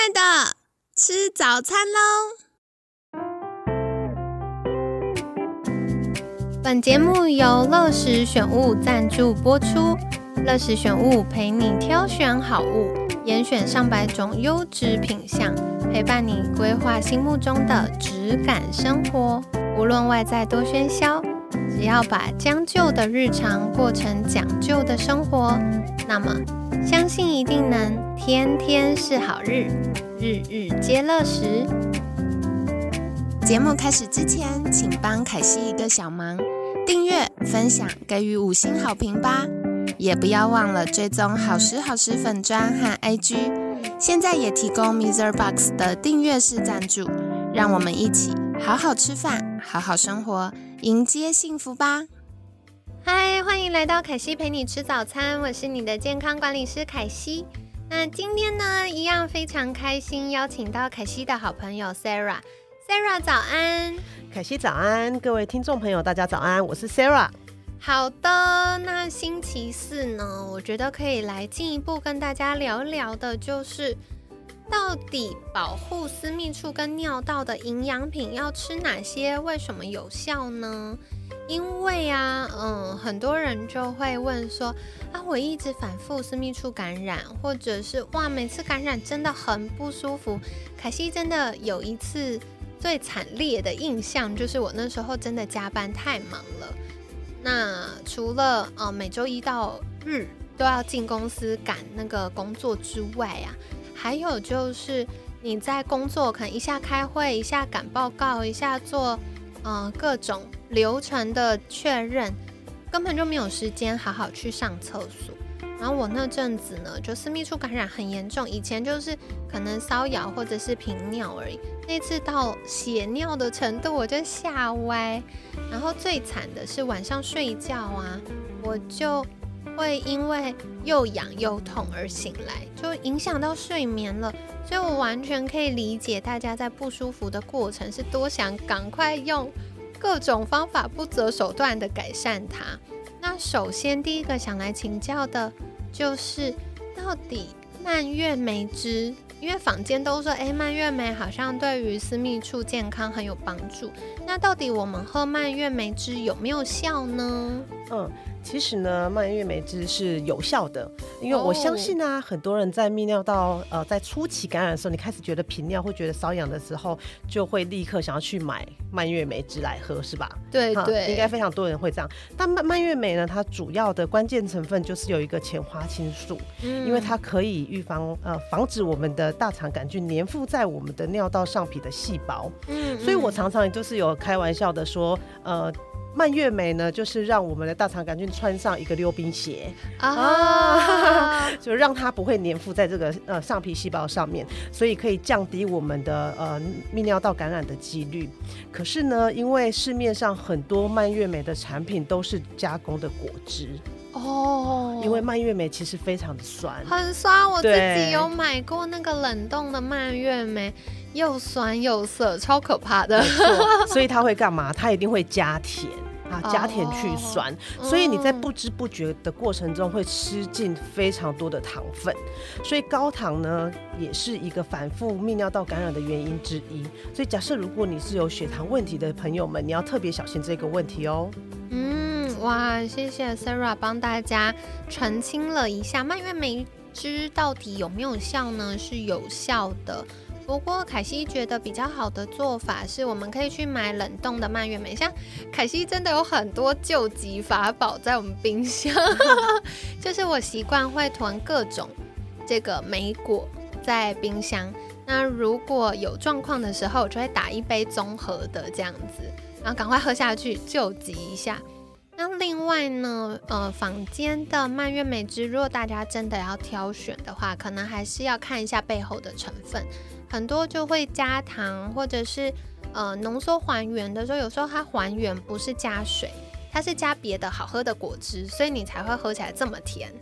爱的，吃早餐喽！本节目由乐时选物赞助播出。乐时选物陪你挑选好物，严选上百种优质品相，陪伴你规划心目中的质感生活。无论外在多喧嚣，只要把将就的日常过成讲究的生活，那么相信一定能天天是好日，日日皆乐时。节目开始之前，请帮凯西一个小忙，订阅、分享、给予五星好评吧！也不要忘了追踪好时好时粉砖和 IG，现在也提供 Mister Box 的订阅式赞助，让我们一起好好吃饭，好好生活，迎接幸福吧！嗨，欢迎来到凯西陪你吃早餐，我是你的健康管理师凯西。那今天呢，一样非常开心，邀请到凯西的好朋友 Sarah。Sarah 早安，凯西早安，各位听众朋友大家早安，我是 Sarah。好的，那星期四呢，我觉得可以来进一步跟大家聊一聊的，就是到底保护私密处跟尿道的营养品要吃哪些，为什么有效呢？因为啊，嗯，很多人就会问说，啊，我一直反复私密处感染，或者是哇，每次感染真的很不舒服。凯西真的有一次最惨烈的印象，就是我那时候真的加班太忙了。那除了呃每周一到日都要进公司赶那个工作之外啊，还有就是你在工作可能一下开会，一下赶报告，一下做呃各种流程的确认，根本就没有时间好好去上厕所。然后我那阵子呢，就私密处感染很严重，以前就是可能瘙痒或者是频尿而已，那次到血尿的程度，我就吓歪。然后最惨的是晚上睡觉啊，我就会因为又痒又痛而醒来，就影响到睡眠了。所以我完全可以理解大家在不舒服的过程是多想赶快用各种方法不择手段的改善它。那首先第一个想来请教的。就是到底蔓越莓汁，因为坊间都说，哎，蔓越莓好像对于私密处健康很有帮助。那到底我们喝蔓越莓汁有没有效呢？嗯。其实呢，蔓越莓汁是有效的，因为我相信啊，很多人在泌尿道呃在初期感染的时候，你开始觉得频尿会觉得瘙痒的时候，就会立刻想要去买蔓越莓汁来喝，是吧？对对，应该非常多人会这样。但蔓蔓越莓呢，它主要的关键成分就是有一个前花青素，因为它可以预防呃防止我们的大肠杆菌粘附在我们的尿道上皮的细胞。嗯，所以我常常就是有开玩笑的说，呃。蔓越莓呢，就是让我们的大肠杆菌穿上一个溜冰鞋啊，就让它不会粘附在这个呃上皮细胞上面，所以可以降低我们的呃泌尿道感染的几率。可是呢，因为市面上很多蔓越莓的产品都是加工的果汁哦，因为蔓越莓其实非常的酸，很酸。我自己有买过那个冷冻的蔓越莓。又酸又涩，超可怕的。所以它会干嘛？它一定会加甜啊，加甜去酸。所以你在不知不觉的过程中会吃进非常多的糖分。所以高糖呢，也是一个反复泌尿道感染的原因之一。所以假设如果你是有血糖问题的朋友们，你要特别小心这个问题哦。嗯，哇，谢谢 Sarah 帮大家澄清了一下，蔓越莓汁到底有没有效呢？是有效的。不过凯西觉得比较好的做法是，我们可以去买冷冻的蔓越莓。像凯西真的有很多救急法宝在我们冰箱，就是我习惯会囤各种这个莓果在冰箱。那如果有状况的时候，我就会打一杯综合的这样子，然后赶快喝下去救急一下。那另外呢，呃，坊间的蔓越莓汁，如果大家真的要挑选的话，可能还是要看一下背后的成分。很多就会加糖，或者是呃浓缩还原的时候，有时候它还原不是加水，它是加别的好喝的果汁，所以你才会喝起来这么甜。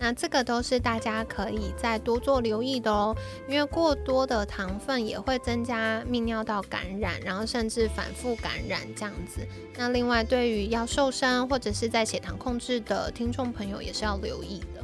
那这个都是大家可以再多做留意的哦，因为过多的糖分也会增加泌尿道感染，然后甚至反复感染这样子。那另外对于要瘦身或者是在血糖控制的听众朋友也是要留意的。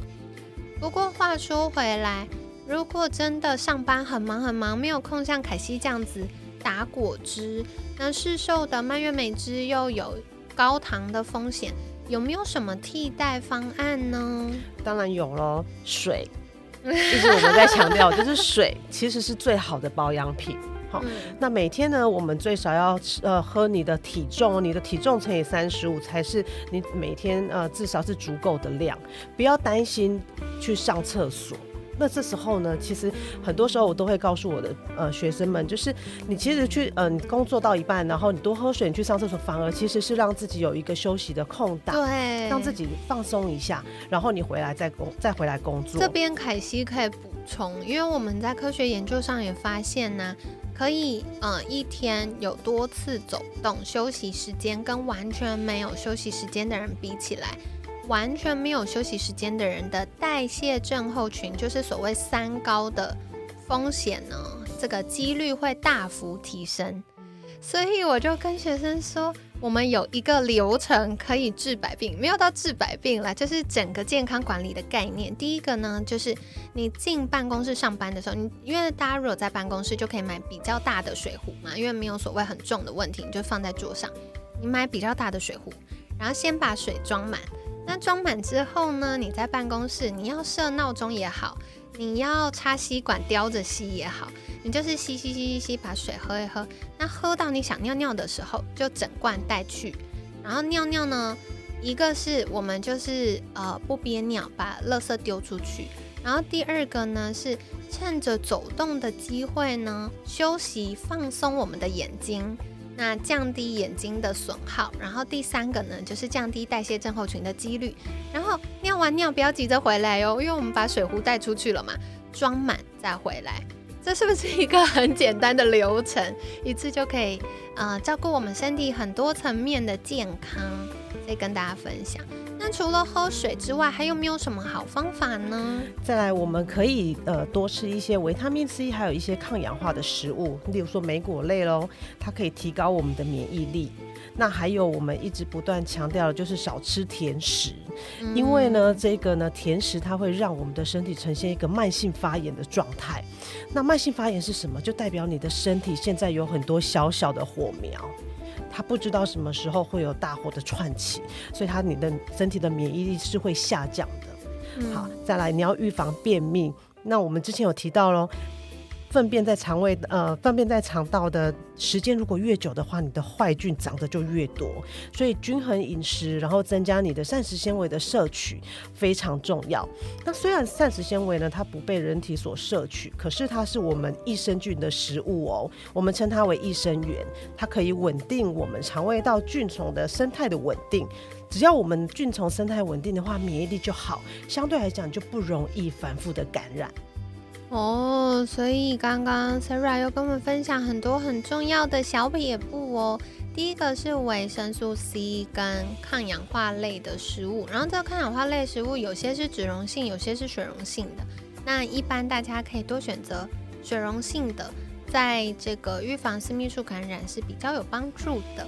不过话说回来。如果真的上班很忙很忙，没有空像凯西这样子打果汁，那市售的蔓越莓汁又有高糖的风险，有没有什么替代方案呢？当然有喽，水，一直我们在强调，就是水其实是最好的保养品。好，那每天呢，我们最少要呃喝你的体重，你的体重乘以三十五才是你每天呃至少是足够的量，不要担心去上厕所。那这时候呢，其实很多时候我都会告诉我的呃学生们，就是你其实去嗯工作到一半，然后你多喝水，你去上厕所，反而其实是让自己有一个休息的空档，对，让自己放松一下，然后你回来再工再回来工作。这边凯西可以补充，因为我们在科学研究上也发现呢，可以呃一天有多次走动休息时间，跟完全没有休息时间的人比起来。完全没有休息时间的人的代谢症候群，就是所谓三高的风险呢，这个几率会大幅提升。所以我就跟学生说，我们有一个流程可以治百病，没有到治百病啦，就是整个健康管理的概念。第一个呢，就是你进办公室上班的时候，你因为大家如果在办公室就可以买比较大的水壶嘛，因为没有所谓很重的问题，你就放在桌上，你买比较大的水壶，然后先把水装满。那装满之后呢？你在办公室，你要设闹钟也好，你要插吸管叼着吸也好，你就是吸吸吸吸吸，把水喝一喝。那喝到你想尿尿的时候，就整罐带去。然后尿尿呢，一个是我们就是呃不憋尿，把垃圾丢出去。然后第二个呢是趁着走动的机会呢，休息放松我们的眼睛。那降低眼睛的损耗，然后第三个呢，就是降低代谢症候群的几率。然后尿完尿不要急着回来哟，因为我们把水壶带出去了嘛，装满再回来。这是不是一个很简单的流程，一次就可以呃照顾我们身体很多层面的健康？可以跟大家分享。那除了喝水之外，还有没有什么好方法呢？再来，我们可以呃多吃一些维他命 C，还有一些抗氧化的食物，例如说莓果类喽，它可以提高我们的免疫力。那还有我们一直不断强调的就是少吃甜食，因为呢，这个呢甜食它会让我们的身体呈现一个慢性发炎的状态。那慢性发炎是什么？就代表你的身体现在有很多小小的火苗。他不知道什么时候会有大火的串起，所以他你的身体的免疫力是会下降的。好，再来你要预防便秘，那我们之前有提到喽。粪便在肠胃，呃，粪便在肠道的时间如果越久的话，你的坏菌长得就越多。所以均衡饮食，然后增加你的膳食纤维的摄取非常重要。那虽然膳食纤维呢，它不被人体所摄取，可是它是我们益生菌的食物哦。我们称它为益生元，它可以稳定我们肠胃道菌虫的生态的稳定。只要我们菌虫生态稳定的话，免疫力就好，相对来讲就不容易反复的感染。哦，所以刚刚 Sarah 又跟我们分享很多很重要的小撇步哦。第一个是维生素 C 跟抗氧化类的食物，然后这个抗氧化类食物有些是脂溶性，有些是水溶性的。那一般大家可以多选择水溶性的，在这个预防私密处感染是比较有帮助的。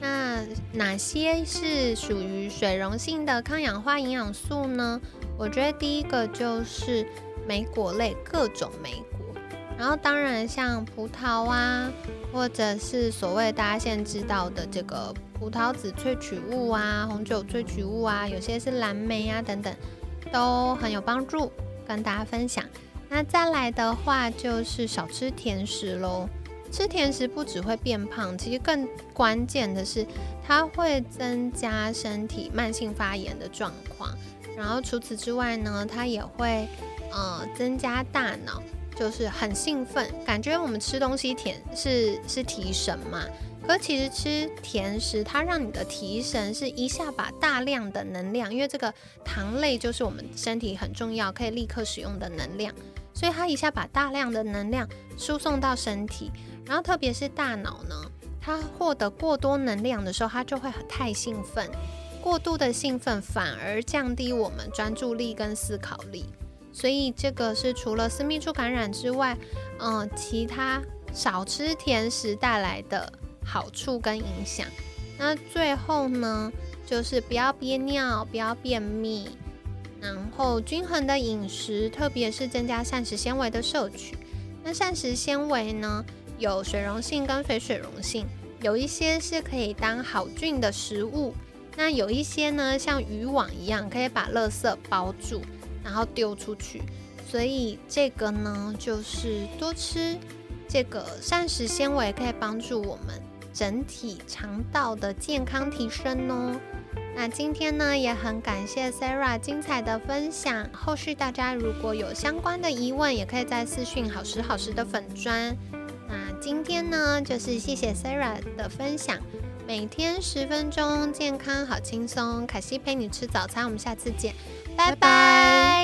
那哪些是属于水溶性的抗氧化营养素呢？我觉得第一个就是。莓果类各种莓果，然后当然像葡萄啊，或者是所谓大家现在知道的这个葡萄籽萃取物啊、红酒萃取物啊，有些是蓝莓啊等等，都很有帮助，跟大家分享。那再来的话就是少吃甜食喽，吃甜食不只会变胖，其实更关键的是它会增加身体慢性发炎的状况。然后除此之外呢，它也会。呃，增加大脑就是很兴奋，感觉我们吃东西甜是是提神嘛。可其实吃甜食，它让你的提神是一下把大量的能量，因为这个糖类就是我们身体很重要可以立刻使用的能量，所以它一下把大量的能量输送到身体。然后特别是大脑呢，它获得过多能量的时候，它就会太兴奋，过度的兴奋反而降低我们专注力跟思考力。所以这个是除了私密处感染之外，嗯，其他少吃甜食带来的好处跟影响。那最后呢，就是不要憋尿，不要便秘。然后均衡的饮食，特别是增加膳食纤维的摄取。那膳食纤维呢，有水溶性跟非水溶性，有一些是可以当好菌的食物，那有一些呢，像渔网一样，可以把垃圾包住，然后丢出去。所以这个呢，就是多吃这个膳食纤维，可以帮助我们整体肠道的健康提升哦。那今天呢，也很感谢 Sarah 精彩的分享。后续大家如果有相关的疑问，也可以在私讯好时好时的粉砖。那今天呢，就是谢谢 Sarah 的分享。每天十分钟，健康好轻松。凯西陪你吃早餐，我们下次见，拜拜。